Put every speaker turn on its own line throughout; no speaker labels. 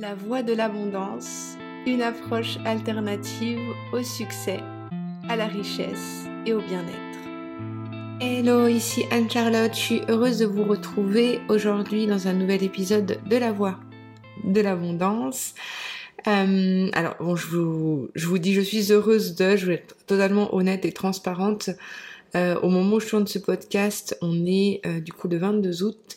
La voie de l'abondance, une approche alternative au succès, à la richesse et au bien-être. Hello, ici Anne-Charlotte, je suis heureuse de vous retrouver aujourd'hui dans un nouvel épisode de La voie de l'abondance. Euh, alors bon, je vous, dis, je suis heureuse de, je vais être totalement honnête et transparente. Euh, au moment où je tourne ce podcast, on est euh, du coup le 22 août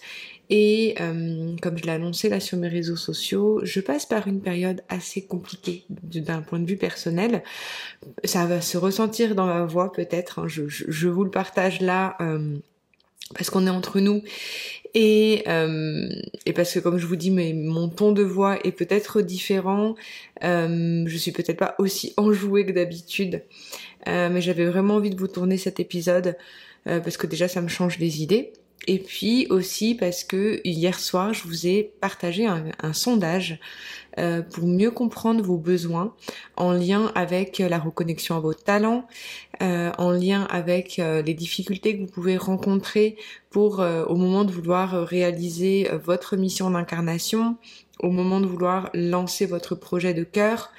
et euh, comme je l'ai annoncé là sur mes réseaux sociaux, je passe par une période assez compliquée d'un point de vue personnel. Ça va se ressentir dans ma voix peut-être, hein. je, vous le partage là euh, parce qu'on est entre nous et, euh, et parce que comme je vous dis, mais mon ton de voix est peut-être différent. Euh, je suis peut-être pas aussi enjouée que d'habitude, mais j'avais vraiment envie de vous tourner cet épisode parce que déjà ça me change les idées. Et puis aussi parce que hier soir, je vous ai partagé un, sondage euh, pour mieux comprendre vos besoins en lien avec la reconnexion à vos talents, euh, en lien avec euh, les difficultés que vous pouvez rencontrer pour au moment de vouloir réaliser votre mission d'incarnation, au moment de vouloir lancer votre projet de cœur.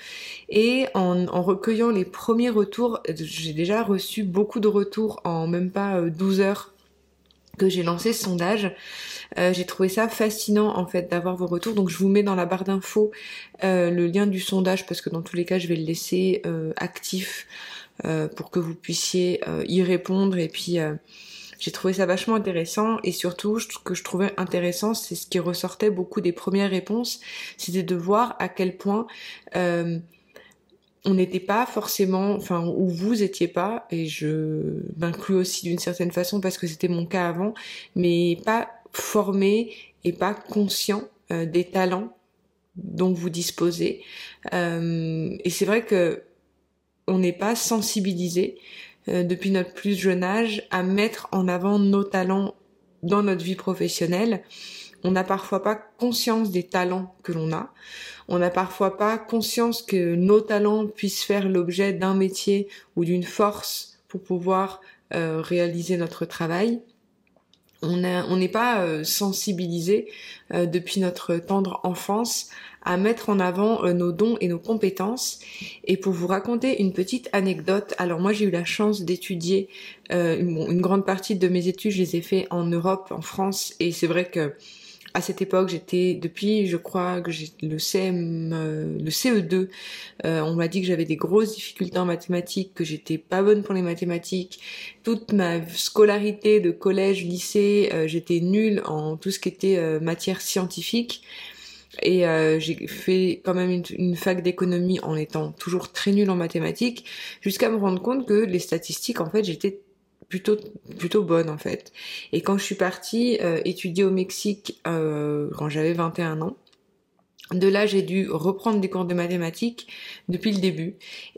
Et en, en recueillant les premiers retours, j'ai déjà reçu beaucoup de retours en même pas 12 heures que j'ai lancé ce sondage. Euh, j'ai trouvé ça fascinant en fait d'avoir vos retours. Donc je vous mets dans la barre d'infos euh, le lien du sondage parce que dans tous les cas je vais le laisser euh, actif pour que vous puissiez y répondre. Et puis j'ai trouvé ça vachement intéressant et surtout ce que je trouvais intéressant c'est ce qui ressortait beaucoup des premières réponses, c'était de voir à quel point on n'était pas forcément, enfin, où vous étiez pas, et je m'inclus aussi d'une certaine façon parce que c'était mon cas avant, mais pas formé et pas conscient euh, des talents dont vous disposez. Euh, et c'est vrai que on n'est pas sensibilisé euh, depuis notre plus jeune âge à mettre en avant nos talents dans notre vie professionnelle. On n'a parfois pas conscience des talents que l'on a. On n'a parfois pas conscience que nos talents puissent faire l'objet d'un métier ou d'une force pour pouvoir euh, réaliser notre travail. On n'est pas euh, sensibilisé euh, depuis notre tendre enfance à mettre en avant nos dons et nos compétences. Et pour vous raconter une petite anecdote, alors moi j'ai eu la chance d'étudier une, grande partie de mes études, je les ai fait en Europe, en France, et c'est vrai que à cette époque, j'étais depuis, je crois que j'ai le CM, euh, le CE2, euh, on m'a dit que j'avais des grosses difficultés en mathématiques, que j'étais pas bonne pour les mathématiques. Toute ma scolarité de collège, lycée, euh, j'étais nulle en tout ce qui était matière scientifique. Et j'ai fait quand même une, une fac d'économie en étant toujours très nulle en mathématiques, jusqu'à me rendre compte que les statistiques, en fait, j'étais plutôt plutôt bonne en fait. Et quand je suis partie euh, étudier au Mexique euh, quand j'avais 21 ans, de là, j'ai dû reprendre des cours de mathématiques depuis le début.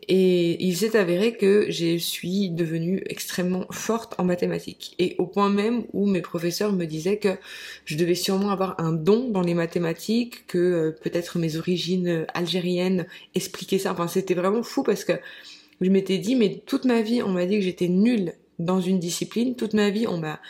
Et il s'est avéré que je suis devenue extrêmement forte en mathématiques. Et au point même où mes professeurs me disaient que je devais sûrement avoir un don dans les mathématiques, que euh, peut-être mes origines algériennes expliquaient ça. Enfin, c'était vraiment fou parce que je m'étais dit, mais toute ma vie, on m'a dit que j'étais nulle dans une discipline. Toute ma vie, on m'a,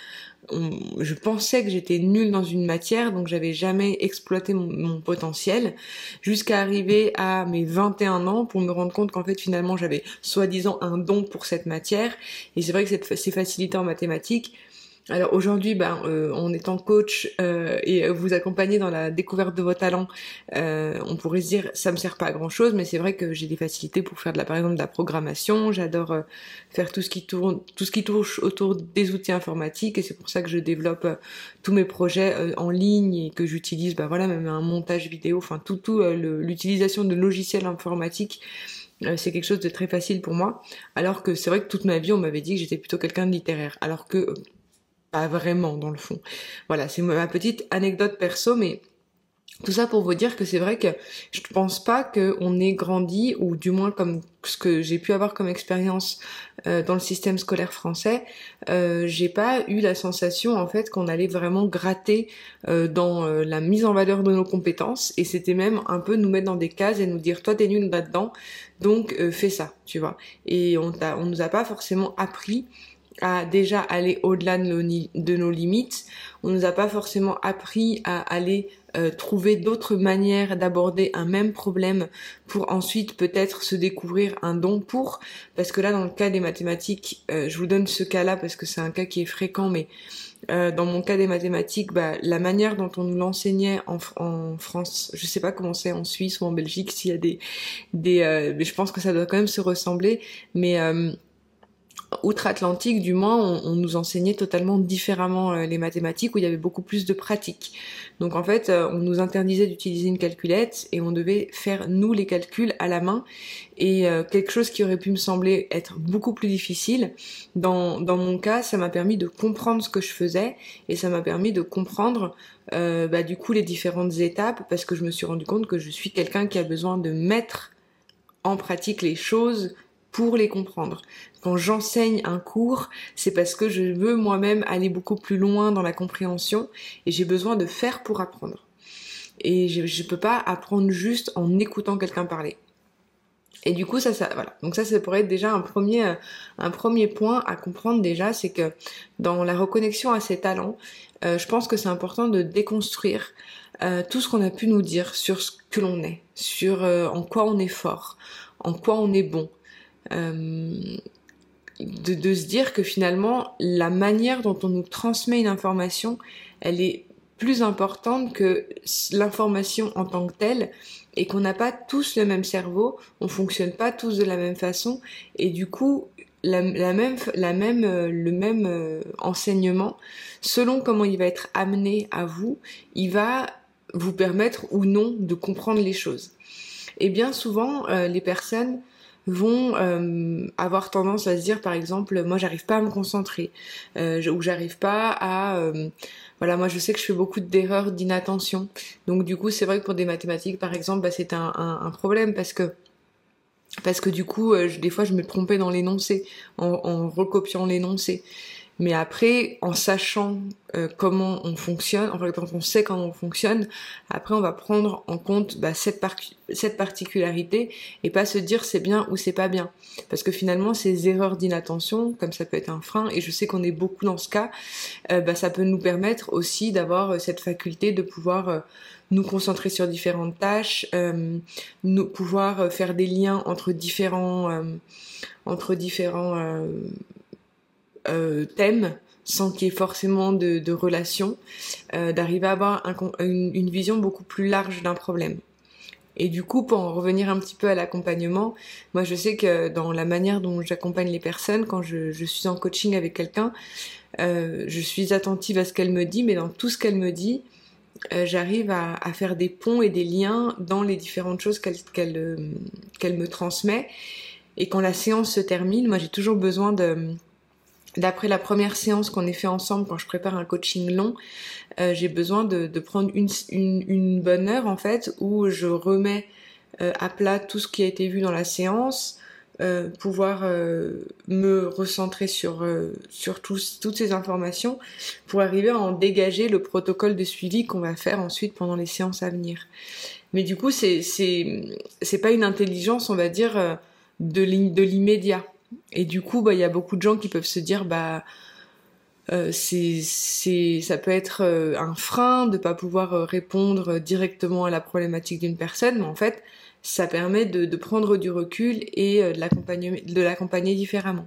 je pensais que j'étais nulle dans une matière, donc j'avais jamais exploité mon, potentiel, jusqu'à arriver à mes 21 ans pour me rendre compte qu'en fait finalement j'avais soi-disant un don pour cette matière. Et c'est vrai que cette, ces facilités en mathématiques, alors aujourd'hui, ben, euh, en étant coach euh, et vous accompagner dans la découverte de vos talents, euh, on pourrait se dire ça me sert pas à grand chose, mais c'est vrai que j'ai des facilités pour faire de la, par exemple de la programmation. J'adore euh, faire tout ce qui tourne, tout ce qui touche autour des outils informatiques, et c'est pour ça que je développe euh, tous mes projets en ligne et que j'utilise, ben voilà, même un montage vidéo, enfin tout, tout l'utilisation de logiciels informatiques c'est quelque chose de très facile pour moi. Alors que c'est vrai que toute ma vie, on m'avait dit que j'étais plutôt quelqu'un de littéraire. Alors que pas vraiment dans le fond. Voilà, c'est ma petite anecdote perso, mais tout ça pour vous dire que c'est vrai que je ne pense pas qu'on ait grandi, ou du moins comme ce que j'ai pu avoir comme expérience euh, dans le système scolaire français, euh, j'ai pas eu la sensation en fait qu'on allait vraiment gratter euh, dans la mise en valeur de nos compétences, et c'était même un peu nous mettre dans des cases et nous dire toi t'es nul là-dedans, donc fais ça, tu vois. Et on, on nous a pas forcément appris à déjà aller au-delà de nos, limites. On nous a pas forcément appris à aller euh, trouver d'autres manières d'aborder un même problème pour ensuite peut-être se découvrir un don pour. Parce que là, dans le cas des mathématiques, euh, je vous donne ce cas-là parce que c'est un cas qui est fréquent, mais euh, dans mon cas des mathématiques, bah, la manière dont on nous l'enseignait en, en, France, je sais pas comment c'est en Suisse ou en Belgique, s'il y a des, des, mais je pense que ça doit quand même se ressembler, mais outre-Atlantique, du moins, on, nous enseignait totalement différemment euh, les mathématiques, où il y avait beaucoup plus de pratique. Donc en fait, euh, on nous interdisait d'utiliser une calculette et on devait faire nous les calculs à la main. Et euh, quelque chose qui aurait pu me sembler être beaucoup plus difficile, dans, dans mon cas, ça m'a permis de comprendre ce que je faisais et ça m'a permis de comprendre bah, du coup les différentes étapes parce que je me suis rendu compte que je suis quelqu'un qui a besoin de mettre en pratique les choses pour les comprendre. Quand j'enseigne un cours, c'est parce que je veux moi-même aller beaucoup plus loin dans la compréhension et j'ai besoin de faire pour apprendre. Et je ne peux pas apprendre juste en écoutant quelqu'un parler. Et du coup, ça, ça, voilà. Donc ça, ça pourrait être déjà un premier, un premier point à comprendre déjà, c'est que dans la reconnexion à ses talents, euh, je pense que c'est important de déconstruire euh, tout ce qu'on a pu nous dire sur ce que l'on est, sur euh, en quoi on est fort, en quoi on est bon, de, de, se dire que finalement la manière dont on nous transmet une information, elle est plus importante que l'information en tant que telle et qu'on n'a pas tous le même cerveau, on fonctionne pas tous de la même façon et du coup la, la même, la même, euh, le même euh, enseignement, selon comment il va être amené à vous, il va vous permettre ou non de comprendre les choses. Et bien souvent, les personnes vont euh, avoir tendance à se dire par exemple moi j'arrive pas à me concentrer euh, ou j'arrive pas à euh, voilà moi je sais que je fais beaucoup d'erreurs d'inattention. Donc du coup c'est vrai que pour des mathématiques par exemple bah, c'est un, un, un, problème parce que parce que du coup euh, des fois je me trompais dans l'énoncé en, en recopiant l'énoncé mais après, en sachant euh, comment on fonctionne, en fait, quand on sait comment on fonctionne, après on va prendre en compte bah, cette, cette particularité et pas se dire c'est bien ou c'est pas bien. Parce que finalement, ces erreurs d'inattention, comme ça peut être un frein, et je sais qu'on est beaucoup dans ce cas, euh, bah, ça peut nous permettre aussi d'avoir euh, cette faculté de pouvoir nous concentrer sur différentes tâches, nous pouvoir faire des liens entre différents entre différents euh, thème sans qu'il y ait forcément de, de relation, euh, d'arriver à avoir une, vision beaucoup plus large d'un problème. Et du coup, pour en revenir un petit peu à l'accompagnement, moi je sais que dans la manière dont j'accompagne les personnes, quand je, je suis en coaching avec quelqu'un, euh, je suis attentive à ce qu'elle me dit, mais dans tout ce qu'elle me dit, euh, j'arrive à, à, faire des ponts et des liens dans les différentes choses qu'elle qu'elle euh, qu'elle me transmet. Et quand la séance se termine, moi j'ai toujours besoin de D'après la première séance qu'on ait fait ensemble quand je prépare un coaching long, euh, j'ai besoin de, prendre une, bonne heure en fait où je remets euh, à plat tout ce qui a été vu dans la séance, euh, pouvoir me recentrer sur, toutes ces informations pour arriver à en dégager le protocole de suivi qu'on va faire ensuite pendant les séances à venir. Mais du coup, c'est pas une intelligence, on va dire, de l'immédiat et du coup, bah, il y a beaucoup de gens qui peuvent se dire, bah, euh, c'est, ça peut être euh, un frein de pas pouvoir euh, répondre directement à la problématique d'une personne, mais en fait, ça permet de, prendre du recul et de l'accompagner, de l'accompagner différemment.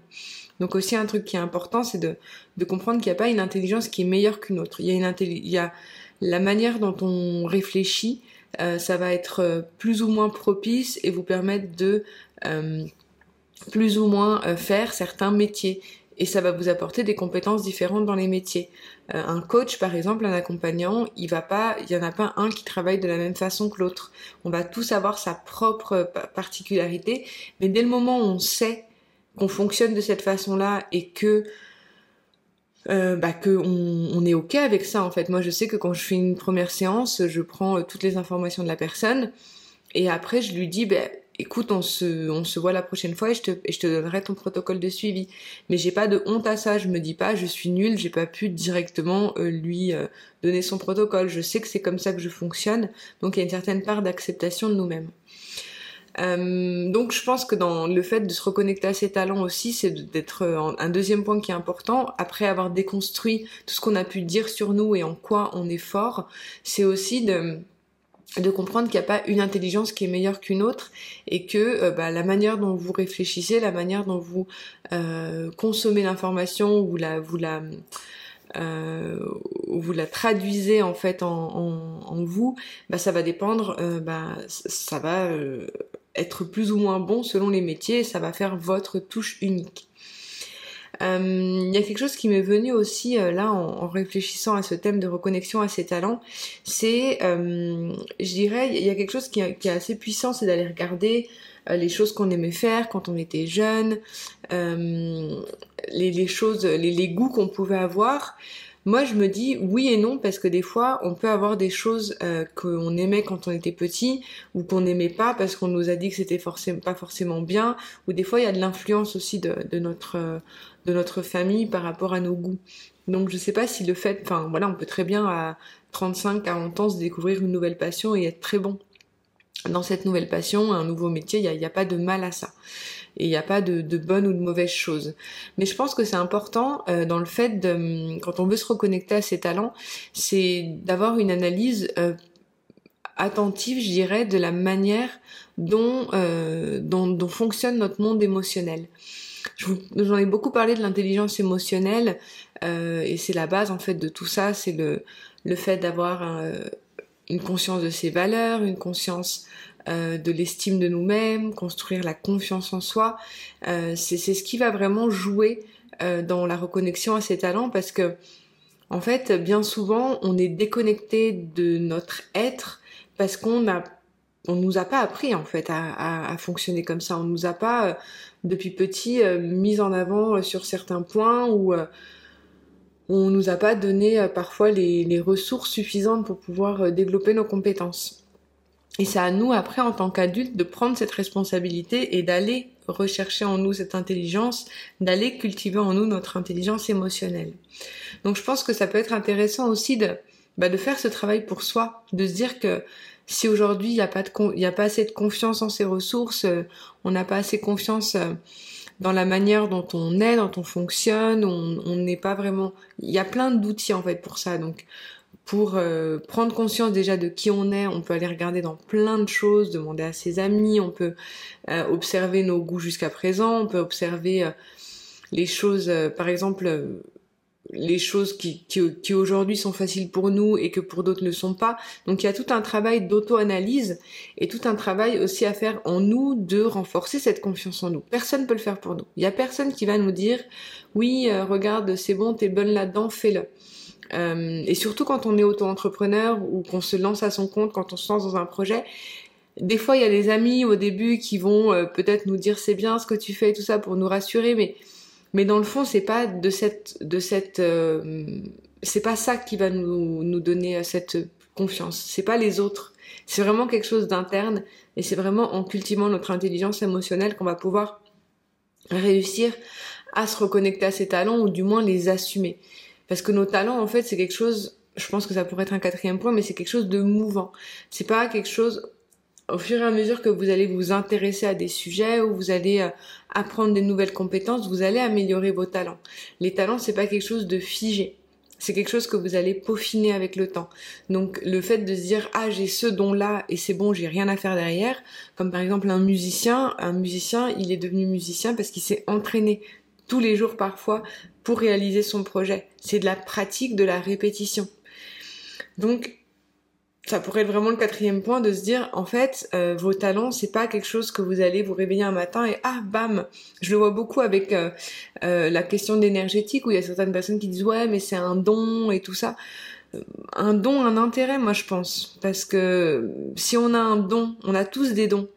Donc aussi un truc qui est important, c'est de, de comprendre qu'il n'y a pas une intelligence qui est meilleure qu'une autre. Il y a une il y a la manière dont on réfléchit, ça va être plus ou moins propice et vous permettre de plus ou moins euh, faire certains métiers et ça va vous apporter des compétences différentes dans les métiers. Euh, un coach, par exemple, un accompagnant, il va pas, il y en a pas un qui travaille de la même façon que l'autre. On va tous avoir sa propre particularité, mais dès le moment où on sait qu'on fonctionne de cette façon-là et que euh, bah, que on, on, est ok avec ça en fait. Moi, je sais que quand je fais une première séance, je prends toutes les informations de la personne et après je lui dis, ben écoute, on se, voit la prochaine fois et je te, donnerai ton protocole de suivi. Mais j'ai pas de honte à ça, je me dis pas je suis nulle, j'ai pas pu directement euh, lui euh, donner son protocole. Je sais que c'est comme ça que je fonctionne, donc il y a une certaine part d'acceptation de nous-mêmes. Euh, donc je pense que dans le fait de se reconnecter à ses talents aussi, c'est d'être un deuxième point qui est important. Après avoir déconstruit tout ce qu'on a pu dire sur nous et en quoi on est fort, c'est aussi de de comprendre qu'il n'y a pas une intelligence qui est meilleure qu'une autre et que euh, bah, la manière dont vous réfléchissez, la manière dont vous euh, consommez l'information ou la vous la euh, vous la traduisez en fait en, vous, bah, ça va dépendre, bah, ça va être plus ou moins bon selon les métiers, et ça va faire votre touche unique. Il y a quelque chose qui m'est venu aussi là en, réfléchissant à ce thème de reconnexion à ses talents, c'est, je dirais, il y a quelque chose qui, est assez puissant, c'est d'aller regarder les choses qu'on aimait faire quand on était jeune, euh, les, choses, les goûts qu'on pouvait avoir. Moi, je me dis oui et non parce que des fois, on peut avoir des choses euh, qu'on aimait quand on était petit ou qu'on n'aimait pas parce qu'on nous a dit que c'était forcément pas forcément bien. Ou des fois, il y a de l'influence aussi de, notre de notre famille par rapport à nos goûts. Donc, je sais pas si le fait, enfin voilà, on peut très bien à 35, 40 ans se découvrir une nouvelle passion et être très bon dans cette nouvelle passion, un nouveau métier. Il n'y a, pas de mal à ça il n'y a pas de, bonnes ou de mauvaises choses. Mais je pense que c'est important euh, dans le fait de, quand on veut se reconnecter à ses talents, c'est d'avoir une analyse euh, attentive, je dirais, de la manière dont, euh, fonctionne notre monde émotionnel. J'en ai beaucoup parlé de l'intelligence émotionnelle et c'est la base en fait de tout ça, c'est le, le fait d'avoir une conscience de ses valeurs, une conscience euh, de l'estime de nous-mêmes, construire la confiance en soi. Euh, c'est ce qui va vraiment jouer euh, dans la reconnexion à ses talents parce que en fait, bien souvent, on est déconnecté de notre être parce qu'on a nous a pas appris en fait à, fonctionner comme ça. On nous a pas depuis petit mis en avant sur certains points ou on nous a pas donné parfois les, ressources suffisantes pour pouvoir développer nos compétences. Et c'est à nous, après, en tant qu'adultes, de prendre cette responsabilité et d'aller rechercher en nous cette intelligence, d'aller cultiver en nous notre intelligence émotionnelle. Donc je pense que ça peut être intéressant aussi de, bah, de faire ce travail pour soi, de se dire que si aujourd'hui il n'y a pas de a pas assez de confiance en ses ressources, euh, on n'a pas assez confiance euh, dans la manière dont on est, dont on fonctionne, on n'est pas vraiment. Il y a plein d'outils en fait pour ça. Donc pour euh, prendre conscience déjà de qui on est, on peut aller regarder dans plein de choses, demander à ses amis, on peut euh, observer nos goûts jusqu'à présent, on peut observer euh, les choses, par exemple, les choses qui, aujourd'hui sont faciles pour nous et que pour d'autres ne sont pas. Donc il y a tout un travail d'auto-analyse et tout un travail aussi à faire en nous de renforcer cette confiance en nous. Personne ne peut le faire pour nous. Il y a personne qui va nous dire oui, regarde, c'est bon, t'es bonne là-dedans, fais-le. Euh, et surtout quand on est auto-entrepreneur ou qu'on se lance à son compte, quand on se lance dans un projet, des fois il y a des amis au début qui vont euh, peut-être nous dire c'est bien ce que tu fais et tout ça pour nous rassurer, mais mais dans le fond c'est pas de cette de cette euh, c'est pas ça qui va nous nous donner cette confiance. C'est pas les autres. C'est vraiment quelque chose d'interne et c'est vraiment en cultivant notre intelligence émotionnelle qu'on va pouvoir réussir à se reconnecter à ses talents ou du moins les assumer. Parce que nos talents, en fait, c'est quelque chose, je pense que ça pourrait être un quatrième point, mais c'est quelque chose de mouvant. C'est pas quelque chose, au fur et à mesure que vous allez vous intéresser à des sujets, ou vous allez euh, apprendre des nouvelles compétences, vous allez améliorer vos talents. Les talents, c'est pas quelque chose de figé. C'est quelque chose que vous allez peaufiner avec le temps. Donc le fait de se dire ah j'ai ce don là et c'est bon j'ai rien à faire derrière, comme par exemple un musicien, un musicien il est devenu musicien parce qu'il s'est entraîné tous les jours parfois pour réaliser son projet. C'est de la pratique, de la répétition. Donc, ça pourrait être vraiment le quatrième point de se dire, en fait, euh, vos talents, c'est pas quelque chose que vous allez vous réveiller un matin et ah bam. Je le vois beaucoup avec euh, euh, la question d'énergétique où il y a certaines personnes qui disent ouais mais c'est un don et tout ça. Un don, un intérêt, moi je pense, parce que si on a un don, on a tous des dons.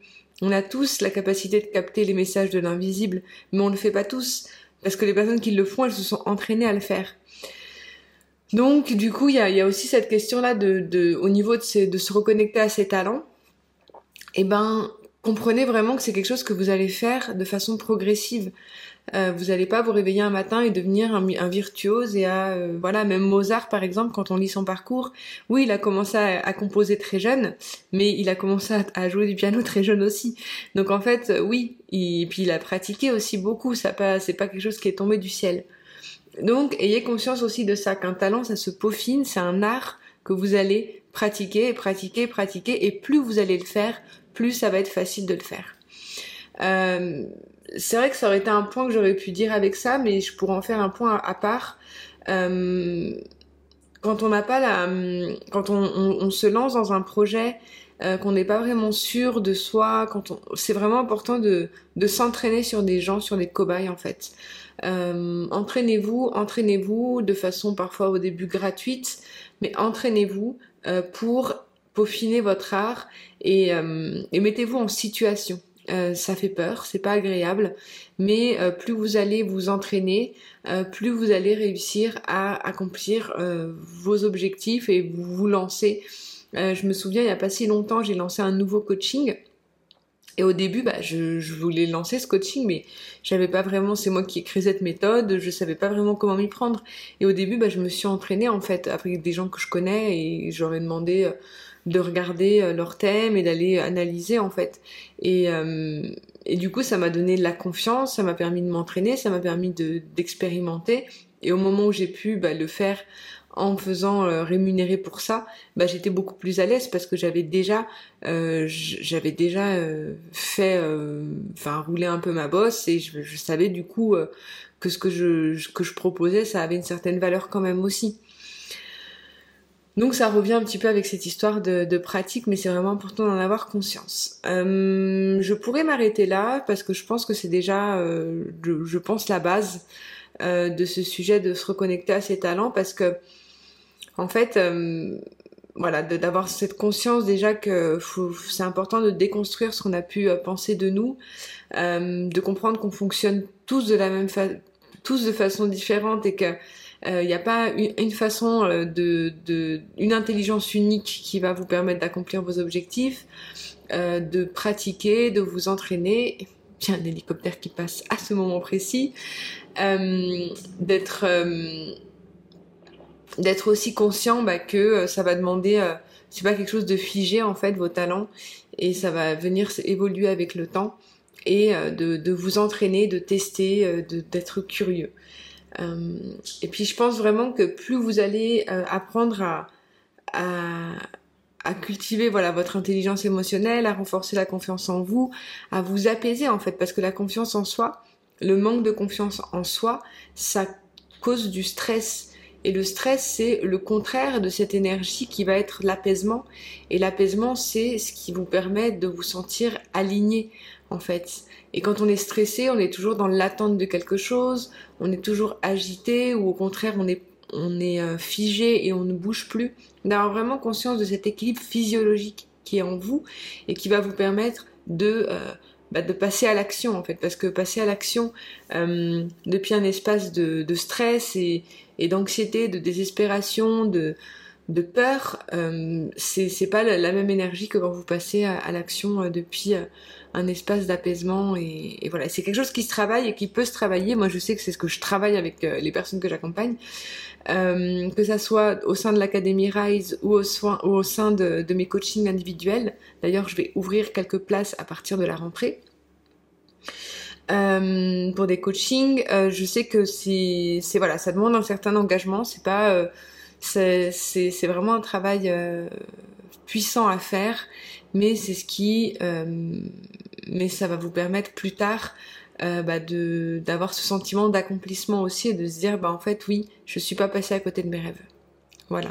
On a tous la capacité de capter les messages de l'invisible, mais on ne le fait pas tous. Parce que les personnes qui le font, elles se sont entraînées à le faire. Donc, du coup, il y a, aussi cette question-là de, au niveau de, de se reconnecter à ses talents. Et eh ben, comprenez vraiment que c'est quelque chose que vous allez faire de façon progressive. Euh, vous n'allez pas vous réveiller un matin et devenir un, virtuose et à euh, voilà même Mozart par exemple quand on lit son parcours oui il a commencé à, composer très jeune mais il a commencé à, jouer du piano très jeune aussi donc en fait oui et puis il a pratiqué aussi beaucoup ça pas c'est pas quelque chose qui est tombé du ciel donc ayez conscience aussi de ça qu'un talent ça se peaufine c'est un art que vous allez pratiquer pratiquer pratiquer et plus vous allez le faire plus ça va être facile de le faire euh, c'est vrai que ça aurait été un point que j'aurais pu dire avec ça, mais je pourrais en faire un point à, part. Euh, quand on n'a pas la, quand on, se lance dans un projet, euh, qu'on n'est pas vraiment sûr de soi, c'est vraiment important de, s'entraîner sur des gens, sur des cobayes en fait. Entraînez-vous, entraînez-vous de façon parfois au début gratuite, mais entraînez-vous pour peaufiner votre art et, et mettez-vous en situation. Euh, ça fait peur, c'est pas agréable, mais euh, plus vous allez vous entraîner, euh, plus vous allez réussir à accomplir vos objectifs et vous vous lancer. je me souviens, il n'y a pas si longtemps, j'ai lancé un nouveau coaching. Et au début, bah, je, voulais lancer ce coaching, mais j'avais pas vraiment, c'est moi qui ai créé cette méthode, je savais pas vraiment comment m'y prendre. Et au début, bah, je me suis entraînée en fait avec des gens que je connais et j'aurais demandé de regarder euh, leurs thèmes et d'aller analyser en fait. Et, euh, et du coup, ça m'a donné de la confiance, ça m'a permis de m'entraîner, ça m'a permis de d'expérimenter. Et au moment où j'ai pu bah, le faire en me faisant euh, rémunérer pour ça, bah, j'étais beaucoup plus à l'aise parce que j'avais déjà, euh, j'avais déjà fait, enfin rouler un peu ma bosse et je, je savais du coup que ce que je que je proposais, ça avait une certaine valeur quand même aussi. Donc ça revient un petit peu avec cette histoire de, pratique, mais c'est vraiment important d'en avoir conscience. Euh, je pourrais m'arrêter là parce que je pense que c'est déjà, euh, je, pense la base euh, de ce sujet de se reconnecter à ses talents parce que en fait, voilà, d'avoir cette conscience déjà que c'est important de déconstruire ce qu'on a pu penser de nous, de comprendre qu'on fonctionne tous de la même façon, tous de façon différente et que il euh, n'y a pas une, façon euh, de, une intelligence unique qui va vous permettre d'accomplir vos objectifs, euh, de pratiquer, de vous entraîner. Tiens, un hélicoptère qui passe à ce moment précis, d'être d'être aussi conscient bah, que ça va demander, c'est pas quelque chose de figé en fait vos talents et ça va venir évoluer avec le temps et de, de vous entraîner, de tester, d'être curieux. Euh, et puis je pense vraiment que plus vous allez euh, apprendre à, à, à, cultiver voilà votre intelligence émotionnelle, à renforcer la confiance en vous, à vous apaiser en fait, parce que la confiance en soi, le manque de confiance en soi, ça cause du stress. Et le stress, c'est le contraire de cette énergie qui va être l'apaisement. Et l'apaisement, c'est ce qui vous permet de vous sentir aligné, en fait. Et quand on est stressé, on est toujours dans l'attente de quelque chose, on est toujours agité ou au contraire on est, on est euh, figé et on ne bouge plus. D'avoir vraiment conscience de cet équilibre physiologique qui est en vous et qui va vous permettre de, euh, bah, de passer à l'action en fait. Parce que passer à l'action euh, depuis un espace de, de stress et, et d'anxiété, de désespération, de, de peur, euh, c'est pas la, même énergie que quand vous passez à, l'action euh, depuis euh, un espace d'apaisement et, voilà. C'est quelque chose qui se travaille et qui peut se travailler. Moi, je sais que c'est ce que je travaille avec euh, les personnes que j'accompagne, que ça soit au sein de l'académie Rise ou au, au sein de, de mes coachings individuels. D'ailleurs, je vais ouvrir quelques places à partir de la rentrée. Euh, pour des coachings, euh, je sais que c'est, voilà, ça demande un certain engagement. C'est pas, euh, c'est vraiment un travail euh, puissant à faire, mais c'est ce qui, euh, mais ça va vous permettre plus tard bah de d'avoir ce sentiment d'accomplissement aussi et de se dire bah en fait oui, je suis pas passée à côté de mes rêves. Voilà.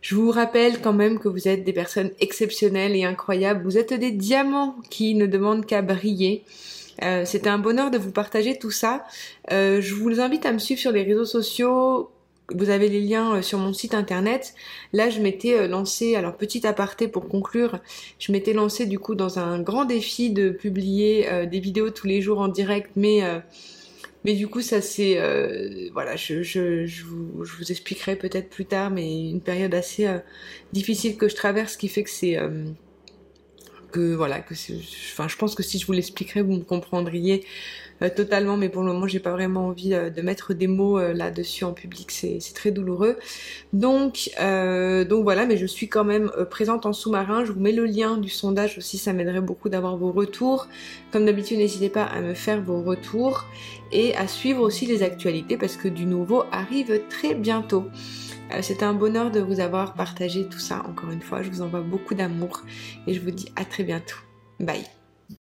Je vous rappelle quand même que vous êtes des personnes exceptionnelles et incroyables. Vous êtes des diamants qui ne demandent qu'à briller. Euh, C'était un bonheur de vous partager tout ça. Euh, je vous invite à me suivre sur les réseaux sociaux vous avez les liens euh, sur mon site internet. Là, je m'étais euh, lancé, alors petit aparté pour conclure, je m'étais lancé du coup dans un grand défi de publier des vidéos tous les jours en direct, mais du coup ça c'est voilà, je, vous, expliquerai peut-être plus tard, mais une période assez difficile que je traverse, qui fait que c'est que voilà, que enfin, je pense que si je vous l'expliquerais, vous me comprendriez euh, totalement, mais pour le moment, j'ai pas vraiment envie euh, de mettre des mots euh, là-dessus en public, c'est très douloureux. Donc, donc voilà, mais je suis quand même présente en sous-marin. Je vous mets le lien du sondage aussi, ça m'aiderait beaucoup d'avoir vos retours. Comme d'habitude, n'hésitez pas à me faire vos retours et à suivre aussi les actualités parce que du nouveau arrive très bientôt. C'était un bonheur de vous avoir partagé tout ça encore une fois. Je vous envoie beaucoup d'amour et je vous dis à très bientôt. Bye